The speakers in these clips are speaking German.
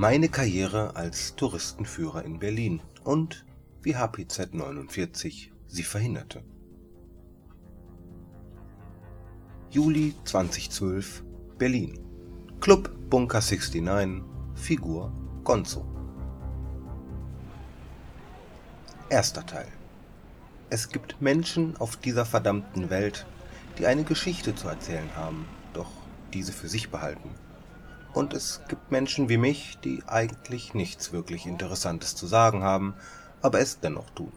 Meine Karriere als Touristenführer in Berlin und wie HPZ 49 sie verhinderte. Juli 2012 Berlin Club Bunker 69 Figur Gonzo Erster Teil Es gibt Menschen auf dieser verdammten Welt, die eine Geschichte zu erzählen haben, doch diese für sich behalten. Und es gibt Menschen wie mich, die eigentlich nichts wirklich Interessantes zu sagen haben, aber es dennoch tun.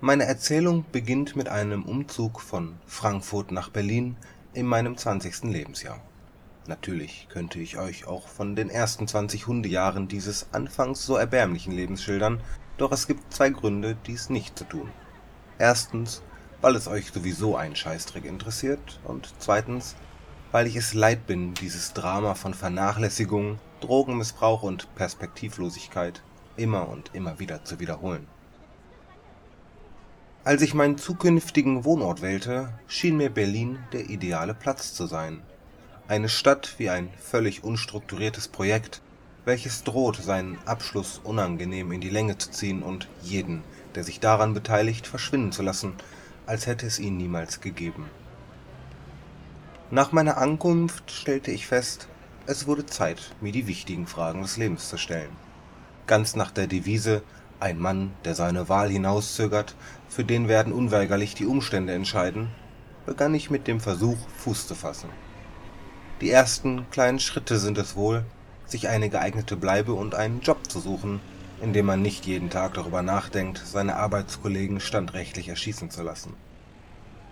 Meine Erzählung beginnt mit einem Umzug von Frankfurt nach Berlin in meinem 20. Lebensjahr. Natürlich könnte ich euch auch von den ersten 20 Hundejahren dieses anfangs so erbärmlichen Lebens schildern, doch es gibt zwei Gründe, dies nicht zu tun. Erstens, weil es euch sowieso ein Scheißdreck interessiert und zweitens, weil ich es leid bin, dieses Drama von Vernachlässigung, Drogenmissbrauch und Perspektivlosigkeit immer und immer wieder zu wiederholen. Als ich meinen zukünftigen Wohnort wählte, schien mir Berlin der ideale Platz zu sein. Eine Stadt wie ein völlig unstrukturiertes Projekt, welches droht, seinen Abschluss unangenehm in die Länge zu ziehen und jeden, der sich daran beteiligt, verschwinden zu lassen, als hätte es ihn niemals gegeben. Nach meiner Ankunft stellte ich fest, es wurde Zeit, mir die wichtigen Fragen des Lebens zu stellen. Ganz nach der Devise ein Mann, der seine Wahl hinauszögert, für den werden unweigerlich die Umstände entscheiden, begann ich mit dem Versuch, Fuß zu fassen. Die ersten kleinen Schritte sind es wohl, sich eine geeignete Bleibe und einen Job zu suchen, in dem man nicht jeden Tag darüber nachdenkt, seine Arbeitskollegen standrechtlich erschießen zu lassen.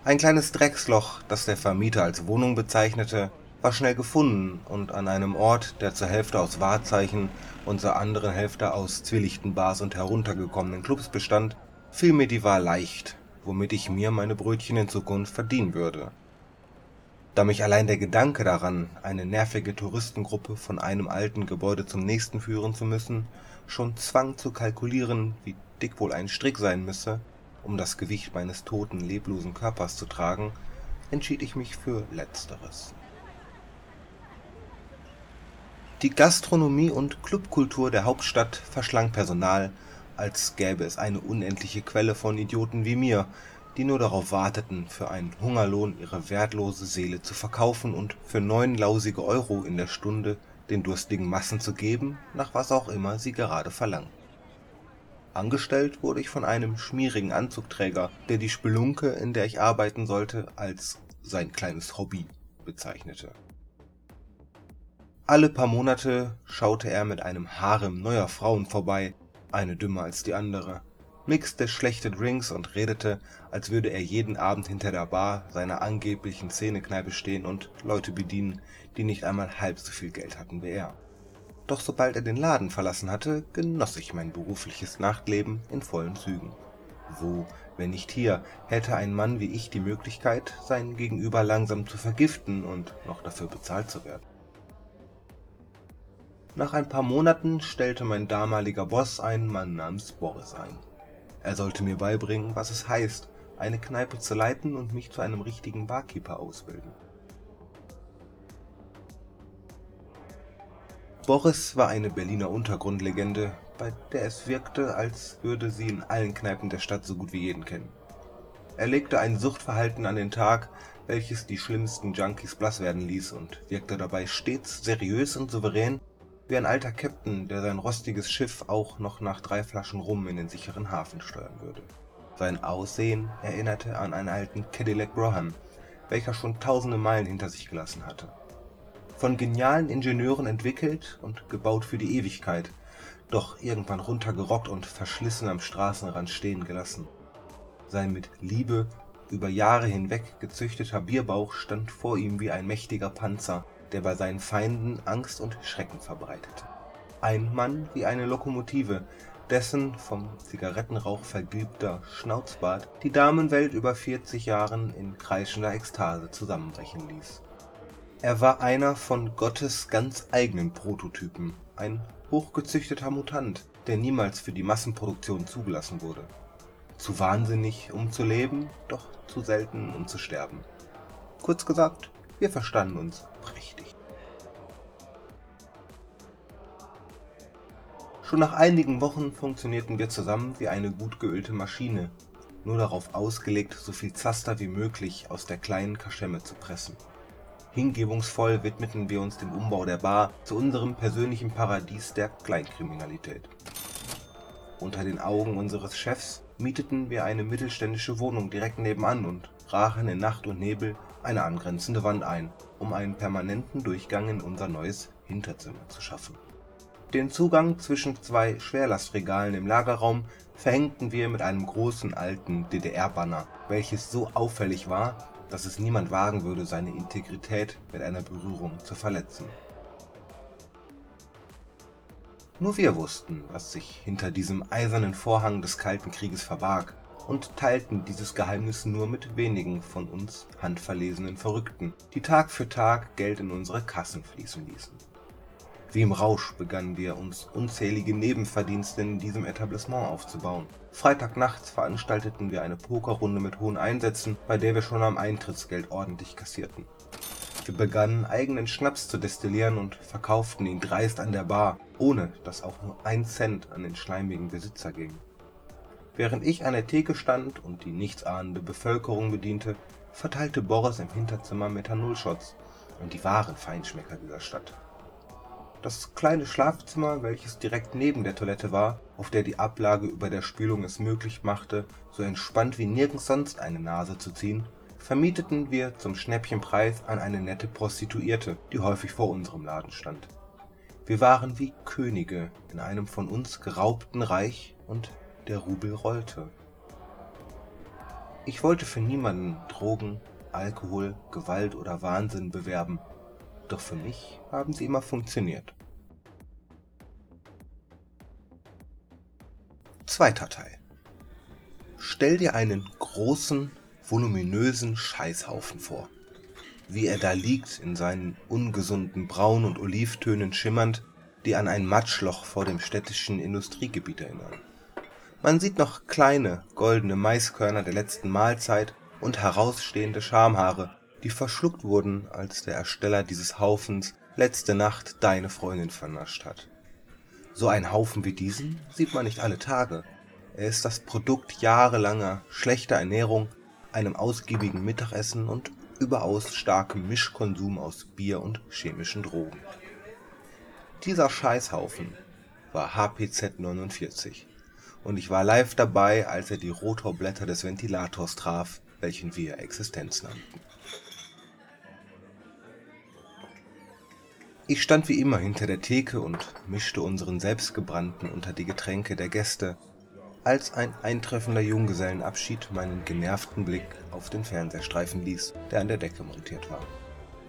Ein kleines Drecksloch, das der Vermieter als Wohnung bezeichnete, war schnell gefunden und an einem Ort, der zur Hälfte aus Wahrzeichen und zur anderen Hälfte aus Bars und heruntergekommenen Clubs bestand, fiel mir die Wahl leicht, womit ich mir meine Brötchen in Zukunft verdienen würde. Da mich allein der Gedanke daran, eine nervige Touristengruppe von einem alten Gebäude zum nächsten führen zu müssen, schon zwang zu kalkulieren, wie dick wohl ein Strick sein müsse, um das Gewicht meines toten, leblosen Körpers zu tragen, entschied ich mich für letzteres die Gastronomie und Clubkultur der Hauptstadt verschlang Personal, als gäbe es eine unendliche Quelle von Idioten wie mir, die nur darauf warteten, für einen Hungerlohn ihre wertlose Seele zu verkaufen und für neun lausige Euro in der Stunde den durstigen Massen zu geben, nach was auch immer sie gerade verlangten. Angestellt wurde ich von einem schmierigen Anzugträger, der die Spelunke, in der ich arbeiten sollte, als sein kleines Hobby bezeichnete alle paar Monate schaute er mit einem Harem neuer Frauen vorbei, eine dümmer als die andere, mixte schlechte Drinks und redete, als würde er jeden Abend hinter der Bar seiner angeblichen Szenekneipe stehen und Leute bedienen, die nicht einmal halb so viel Geld hatten wie er. Doch sobald er den Laden verlassen hatte, genoss ich mein berufliches Nachtleben in vollen Zügen. Wo, wenn nicht hier, hätte ein Mann wie ich die Möglichkeit, seinen Gegenüber langsam zu vergiften und noch dafür bezahlt zu werden nach ein paar Monaten stellte mein damaliger Boss einen Mann namens Boris ein. Er sollte mir beibringen, was es heißt, eine Kneipe zu leiten und mich zu einem richtigen Barkeeper ausbilden. Boris war eine Berliner Untergrundlegende, bei der es wirkte, als würde sie in allen Kneipen der Stadt so gut wie jeden kennen. Er legte ein Suchtverhalten an den Tag, welches die schlimmsten Junkies blass werden ließ und wirkte dabei stets seriös und souverän wie ein alter Käpt'n, der sein rostiges Schiff auch noch nach drei Flaschen Rum in den sicheren Hafen steuern würde. Sein Aussehen erinnerte an einen alten Cadillac Brougham, welcher schon tausende Meilen hinter sich gelassen hatte. Von genialen Ingenieuren entwickelt und gebaut für die Ewigkeit, doch irgendwann runtergerockt und verschlissen am Straßenrand stehen gelassen. Sein mit Liebe über Jahre hinweg gezüchteter Bierbauch stand vor ihm wie ein mächtiger Panzer, der bei seinen Feinden Angst und Schrecken verbreitete. Ein Mann wie eine Lokomotive, dessen vom Zigarettenrauch vergilbter Schnauzbart die Damenwelt über 40 Jahren in kreischender Ekstase zusammenbrechen ließ. Er war einer von Gottes ganz eigenen Prototypen, ein hochgezüchteter Mutant, der niemals für die Massenproduktion zugelassen wurde. Zu wahnsinnig, um zu leben, doch zu selten, um zu sterben. Kurz gesagt, wir verstanden uns prächtig. Schon nach einigen Wochen funktionierten wir zusammen wie eine gut geölte Maschine, nur darauf ausgelegt, so viel Zaster wie möglich aus der kleinen Kaschemme zu pressen. Hingebungsvoll widmeten wir uns dem Umbau der Bar zu unserem persönlichen Paradies der Kleinkriminalität. Unter den Augen unseres Chefs mieteten wir eine mittelständische Wohnung direkt nebenan und brachen in Nacht und Nebel eine angrenzende Wand ein, um einen permanenten Durchgang in unser neues Hinterzimmer zu schaffen. Den Zugang zwischen zwei Schwerlastregalen im Lagerraum verhängten wir mit einem großen alten DDR-Banner, welches so auffällig war, dass es niemand wagen würde, seine Integrität mit einer Berührung zu verletzen. Nur wir wussten, was sich hinter diesem eisernen Vorhang des Kalten Krieges verbarg, und teilten dieses Geheimnis nur mit wenigen von uns handverlesenen Verrückten, die Tag für Tag Geld in unsere Kassen fließen ließen. Wie im Rausch begannen wir, uns unzählige Nebenverdienste in diesem Etablissement aufzubauen. Freitagnachts veranstalteten wir eine Pokerrunde mit hohen Einsätzen, bei der wir schon am Eintrittsgeld ordentlich kassierten. Wir begannen eigenen Schnaps zu destillieren und verkauften ihn dreist an der Bar, ohne dass auch nur ein Cent an den schleimigen Besitzer ging. Während ich an der Theke stand und die nichtsahnende Bevölkerung bediente, verteilte Boris im Hinterzimmer Methanolshots und die wahren Feinschmecker dieser Stadt. Das kleine Schlafzimmer, welches direkt neben der Toilette war, auf der die Ablage über der Spülung es möglich machte, so entspannt wie nirgends sonst eine Nase zu ziehen, vermieteten wir zum Schnäppchenpreis an eine nette Prostituierte, die häufig vor unserem Laden stand. Wir waren wie Könige in einem von uns geraubten Reich und der Rubel rollte. Ich wollte für niemanden Drogen, Alkohol, Gewalt oder Wahnsinn bewerben, doch für mich haben sie immer funktioniert. Zweiter Teil. Stell dir einen großen, voluminösen Scheißhaufen vor. Wie er da liegt, in seinen ungesunden Braun- und Olivtönen schimmernd, die an ein Matschloch vor dem städtischen Industriegebiet erinnern. Man sieht noch kleine, goldene Maiskörner der letzten Mahlzeit und herausstehende Schamhaare, die verschluckt wurden, als der Ersteller dieses Haufens letzte Nacht deine Freundin vernascht hat. So ein Haufen wie diesen sieht man nicht alle Tage. Er ist das Produkt jahrelanger schlechter Ernährung, einem ausgiebigen Mittagessen und überaus starkem Mischkonsum aus Bier und chemischen Drogen. Dieser Scheißhaufen war HPZ 49 und ich war live dabei, als er die Rotorblätter des Ventilators traf, welchen wir Existenz nannten. Ich stand wie immer hinter der Theke und mischte unseren Selbstgebrannten unter die Getränke der Gäste, als ein eintreffender Junggesellenabschied meinen genervten Blick auf den Fernseher streifen ließ, der an der Decke montiert war.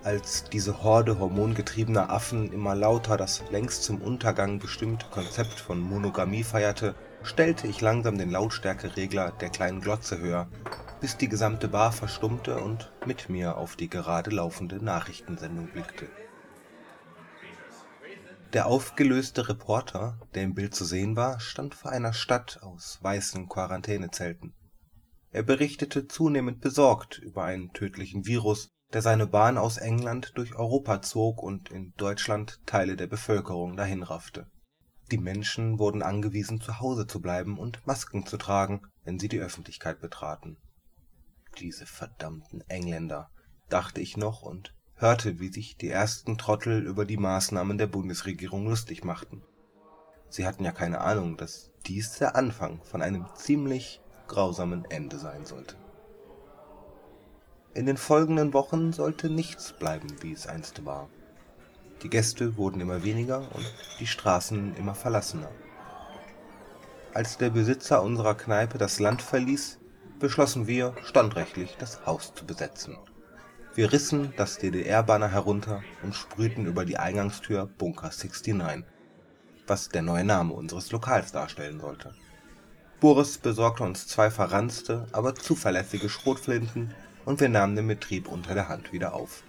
Als diese Horde hormongetriebener Affen immer lauter das längst zum Untergang bestimmte Konzept von Monogamie feierte, stellte ich langsam den Lautstärkeregler der kleinen Glotze höher, bis die gesamte Bar verstummte und mit mir auf die gerade laufende Nachrichtensendung blickte. Der aufgelöste Reporter, der im Bild zu sehen war, stand vor einer Stadt aus weißen Quarantänezelten. Er berichtete zunehmend besorgt über einen tödlichen Virus, der seine Bahn aus England durch Europa zog und in Deutschland Teile der Bevölkerung dahinraffte. Die Menschen wurden angewiesen, zu Hause zu bleiben und Masken zu tragen, wenn sie die Öffentlichkeit betraten. Diese verdammten Engländer, dachte ich noch und hörte, wie sich die ersten Trottel über die Maßnahmen der Bundesregierung lustig machten. Sie hatten ja keine Ahnung, dass dies der Anfang von einem ziemlich grausamen Ende sein sollte. In den folgenden Wochen sollte nichts bleiben, wie es einst war. Die Gäste wurden immer weniger und die Straßen immer verlassener. Als der Besitzer unserer Kneipe das Land verließ, beschlossen wir standrechtlich das Haus zu besetzen wir rissen das DDR-Banner herunter und sprühten über die Eingangstür Bunker 69, was der neue Name unseres Lokals darstellen sollte. Boris besorgte uns zwei verranzte, aber zuverlässige Schrotflinten und wir nahmen den Betrieb unter der Hand wieder auf.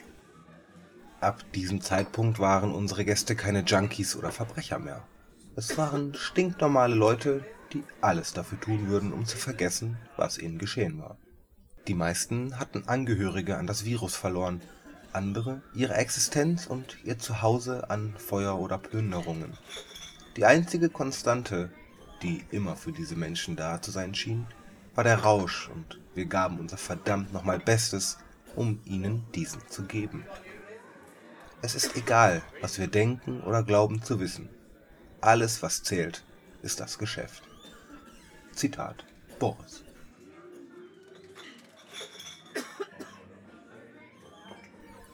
Ab diesem Zeitpunkt waren unsere Gäste keine Junkies oder Verbrecher mehr. Es waren stinknormale Leute, die alles dafür tun würden, um zu vergessen, was ihnen geschehen war die meisten hatten Angehörige an das Virus verloren, andere ihre Existenz und ihr Zuhause an Feuer oder Plünderungen. Die einzige Konstante, die immer für diese Menschen da zu sein schien, war der Rausch, und wir gaben unser verdammt nochmal Bestes, um ihnen diesen zu geben. Es ist egal, was wir denken oder glauben zu wissen. Alles, was zählt, ist das Geschäft. Zitat Boris.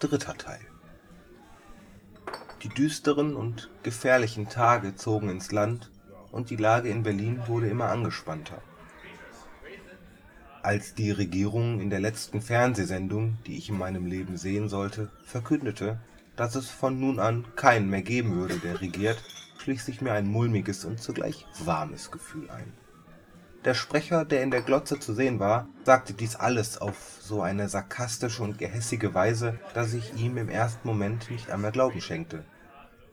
Dritter Teil. Die düsteren und gefährlichen Tage zogen ins Land und die Lage in Berlin wurde immer angespannter. Als die Regierung in der letzten Fernsehsendung, die ich in meinem Leben sehen sollte, verkündete, dass es von nun an keinen mehr geben würde, der regiert, schlich sich mir ein mulmiges und zugleich warmes Gefühl ein. Der Sprecher, der in der Glotze zu sehen war, sagte dies alles auf so eine sarkastische und gehässige Weise, dass ich ihm im ersten Moment nicht einmal Glauben schenkte.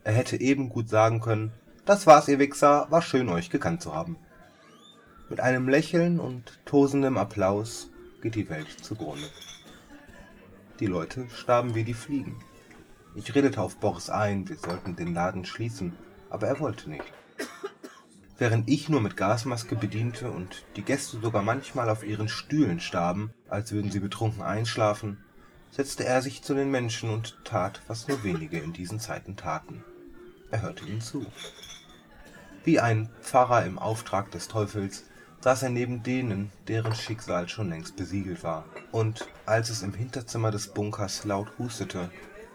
Er hätte eben gut sagen können, das war's, ihr Wichser, war schön euch gekannt zu haben. Mit einem Lächeln und tosendem Applaus geht die Welt zugrunde. Die Leute starben wie die Fliegen. Ich redete auf Boris ein, wir sollten den Laden schließen, aber er wollte nicht. Während ich nur mit Gasmaske bediente und die Gäste sogar manchmal auf ihren Stühlen starben, als würden sie betrunken einschlafen, setzte er sich zu den Menschen und tat, was nur wenige in diesen Zeiten taten. Er hörte ihnen zu. Wie ein Pfarrer im Auftrag des Teufels saß er neben denen, deren Schicksal schon längst besiegelt war. Und als es im Hinterzimmer des Bunkers laut hustete,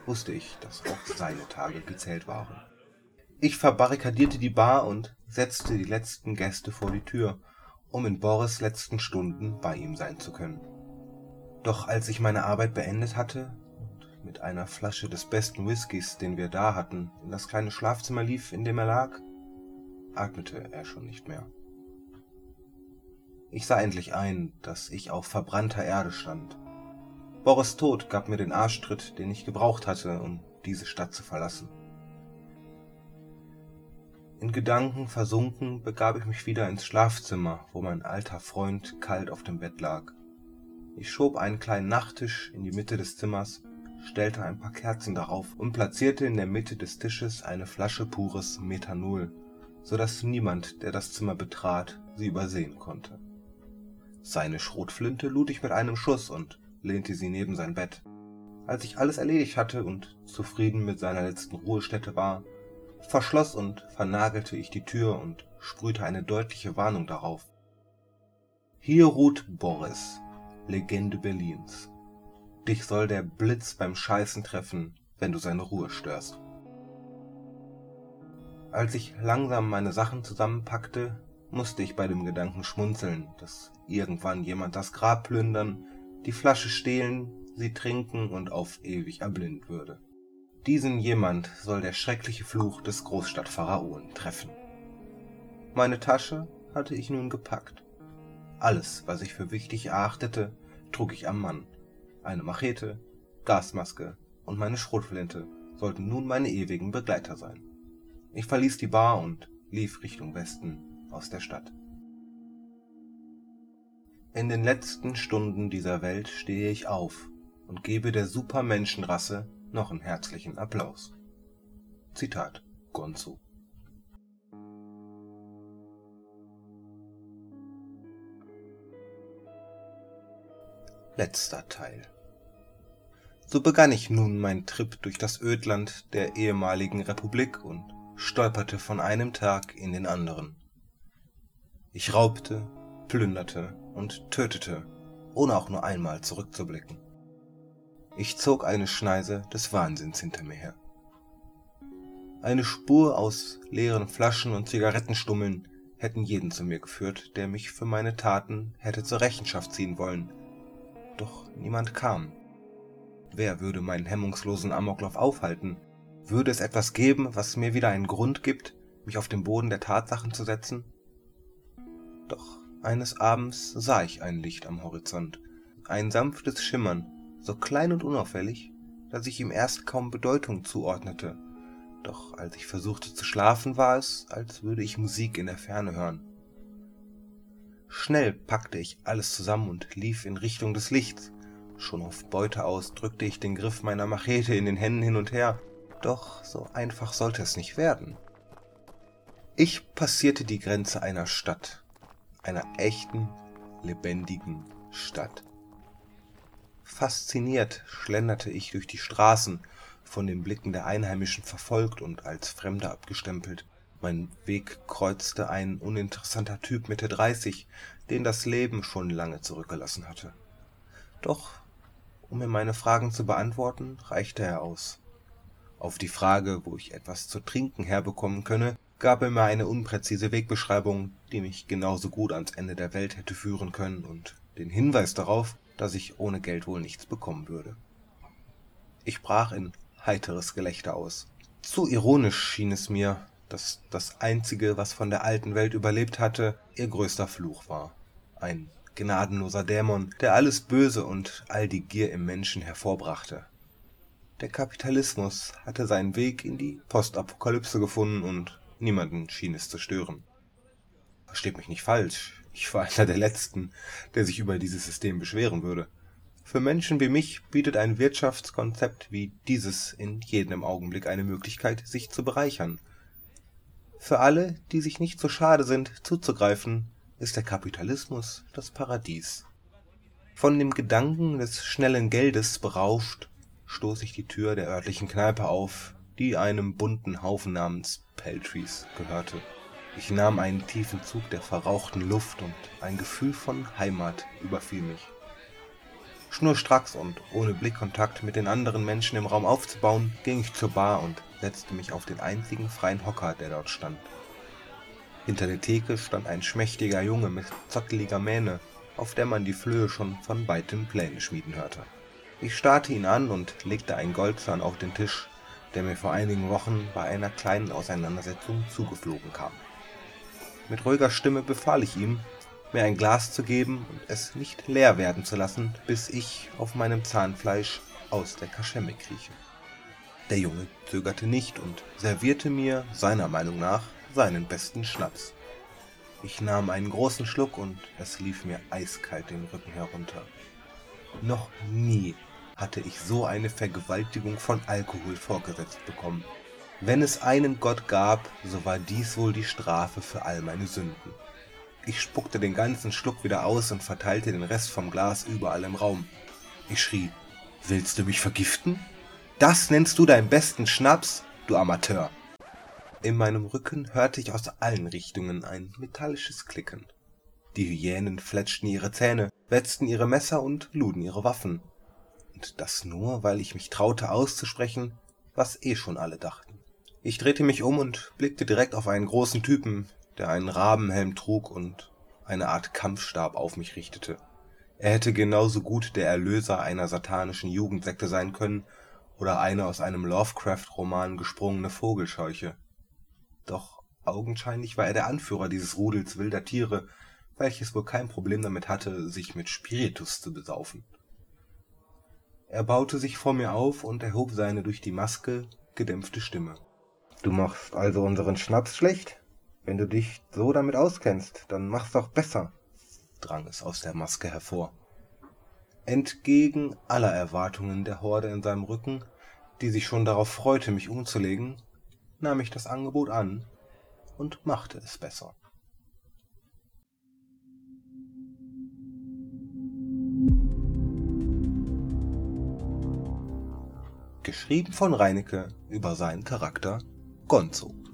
wusste ich, dass auch seine Tage gezählt waren. Ich verbarrikadierte die Bar und setzte die letzten Gäste vor die Tür, um in Boris letzten Stunden bei ihm sein zu können. Doch als ich meine Arbeit beendet hatte und mit einer Flasche des besten Whiskys, den wir da hatten, in das kleine Schlafzimmer lief, in dem er lag, atmete er schon nicht mehr. Ich sah endlich ein, dass ich auf verbrannter Erde stand. Boris Tod gab mir den Arschtritt, den ich gebraucht hatte, um diese Stadt zu verlassen. In Gedanken versunken begab ich mich wieder ins Schlafzimmer, wo mein alter Freund kalt auf dem Bett lag. Ich schob einen kleinen Nachttisch in die Mitte des Zimmers, stellte ein paar Kerzen darauf und platzierte in der Mitte des Tisches eine Flasche pures Methanol, so dass niemand, der das Zimmer betrat, sie übersehen konnte. Seine Schrotflinte lud ich mit einem Schuss und lehnte sie neben sein Bett. Als ich alles erledigt hatte und zufrieden mit seiner letzten Ruhestätte war, verschloss und vernagelte ich die Tür und sprühte eine deutliche Warnung darauf. Hier ruht Boris, Legende Berlins. Dich soll der Blitz beim Scheißen treffen, wenn du seine Ruhe störst. Als ich langsam meine Sachen zusammenpackte, musste ich bei dem Gedanken schmunzeln, dass irgendwann jemand das Grab plündern, die Flasche stehlen, sie trinken und auf ewig erblind würde. Diesen jemand soll der schreckliche Fluch des Großstadtpharaonen treffen. Meine Tasche hatte ich nun gepackt. Alles, was ich für wichtig erachtete, trug ich am Mann. Eine Machete, Gasmaske und meine Schrotflinte sollten nun meine ewigen Begleiter sein. Ich verließ die Bar und lief Richtung Westen aus der Stadt. In den letzten Stunden dieser Welt stehe ich auf und gebe der Supermenschenrasse noch einen herzlichen Applaus. Zitat Gonzo. Letzter Teil. So begann ich nun mein Trip durch das Ödland der ehemaligen Republik und stolperte von einem Tag in den anderen. Ich raubte, plünderte und tötete, ohne auch nur einmal zurückzublicken. Ich zog eine Schneise des Wahnsinns hinter mir her. Eine Spur aus leeren Flaschen und Zigarettenstummeln hätten jeden zu mir geführt, der mich für meine Taten hätte zur Rechenschaft ziehen wollen. Doch niemand kam. Wer würde meinen hemmungslosen Amoklauf aufhalten? Würde es etwas geben, was mir wieder einen Grund gibt, mich auf den Boden der Tatsachen zu setzen? Doch eines Abends sah ich ein Licht am Horizont, ein sanftes Schimmern, so klein und unauffällig, dass ich ihm erst kaum Bedeutung zuordnete, doch als ich versuchte zu schlafen, war es, als würde ich Musik in der Ferne hören. Schnell packte ich alles zusammen und lief in Richtung des Lichts. Schon auf Beute aus drückte ich den Griff meiner Machete in den Händen hin und her, doch so einfach sollte es nicht werden. Ich passierte die Grenze einer Stadt, einer echten, lebendigen Stadt. Fasziniert schlenderte ich durch die Straßen, von den Blicken der Einheimischen verfolgt und als Fremder abgestempelt. Mein Weg kreuzte ein uninteressanter Typ Mitte 30, den das Leben schon lange zurückgelassen hatte. Doch, um mir meine Fragen zu beantworten, reichte er aus. Auf die Frage, wo ich etwas zu trinken herbekommen könne, gab er mir eine unpräzise Wegbeschreibung, die mich genauso gut ans Ende der Welt hätte führen können und den Hinweis darauf, dass ich ohne Geld wohl nichts bekommen würde. Ich brach in heiteres Gelächter aus. Zu ironisch schien es mir, dass das Einzige, was von der alten Welt überlebt hatte, ihr größter Fluch war. Ein gnadenloser Dämon, der alles Böse und all die Gier im Menschen hervorbrachte. Der Kapitalismus hatte seinen Weg in die Postapokalypse gefunden und niemanden schien es zu stören. Versteht mich nicht falsch, ich war einer der Letzten, der sich über dieses System beschweren würde. Für Menschen wie mich bietet ein Wirtschaftskonzept wie dieses in jedem Augenblick eine Möglichkeit, sich zu bereichern. Für alle, die sich nicht so schade sind, zuzugreifen, ist der Kapitalismus das Paradies. Von dem Gedanken des schnellen Geldes berauscht, stoß ich die Tür der örtlichen Kneipe auf, die einem bunten Haufen namens Peltries gehörte. Ich nahm einen tiefen Zug der verrauchten Luft und ein Gefühl von Heimat überfiel mich. Schnurstracks und ohne Blickkontakt mit den anderen Menschen im Raum aufzubauen, ging ich zur Bar und setzte mich auf den einzigen freien Hocker, der dort stand. Hinter der Theke stand ein schmächtiger Junge mit zotteliger Mähne, auf der man die Flöhe schon von weitem Pläne schmieden hörte. Ich starrte ihn an und legte einen Goldzahn auf den Tisch, der mir vor einigen Wochen bei einer kleinen Auseinandersetzung zugeflogen kam. Mit ruhiger Stimme befahl ich ihm, mir ein Glas zu geben und es nicht leer werden zu lassen, bis ich auf meinem Zahnfleisch aus der Kaschemme krieche. Der Junge zögerte nicht und servierte mir, seiner Meinung nach, seinen besten Schnaps. Ich nahm einen großen Schluck und es lief mir eiskalt den Rücken herunter. Noch nie hatte ich so eine Vergewaltigung von Alkohol vorgesetzt bekommen. Wenn es einen Gott gab, so war dies wohl die Strafe für all meine Sünden. Ich spuckte den ganzen Schluck wieder aus und verteilte den Rest vom Glas überall im Raum. Ich schrie, willst du mich vergiften? Das nennst du deinen besten Schnaps, du Amateur. In meinem Rücken hörte ich aus allen Richtungen ein metallisches Klicken. Die Hyänen fletschten ihre Zähne, wetzten ihre Messer und luden ihre Waffen. Und das nur, weil ich mich traute auszusprechen, was eh schon alle dachten. Ich drehte mich um und blickte direkt auf einen großen Typen, der einen Rabenhelm trug und eine Art Kampfstab auf mich richtete. Er hätte genauso gut der Erlöser einer satanischen Jugendsekte sein können oder eine aus einem Lovecraft-Roman gesprungene Vogelscheuche. Doch augenscheinlich war er der Anführer dieses Rudels wilder Tiere, welches wohl kein Problem damit hatte, sich mit Spiritus zu besaufen. Er baute sich vor mir auf und erhob seine durch die Maske gedämpfte Stimme. Du machst also unseren Schnaps schlecht? Wenn du dich so damit auskennst, dann mach's doch besser, drang es aus der Maske hervor. Entgegen aller Erwartungen der Horde in seinem Rücken, die sich schon darauf freute, mich umzulegen, nahm ich das Angebot an und machte es besser. Geschrieben von Reinecke über seinen Charakter Gonzo.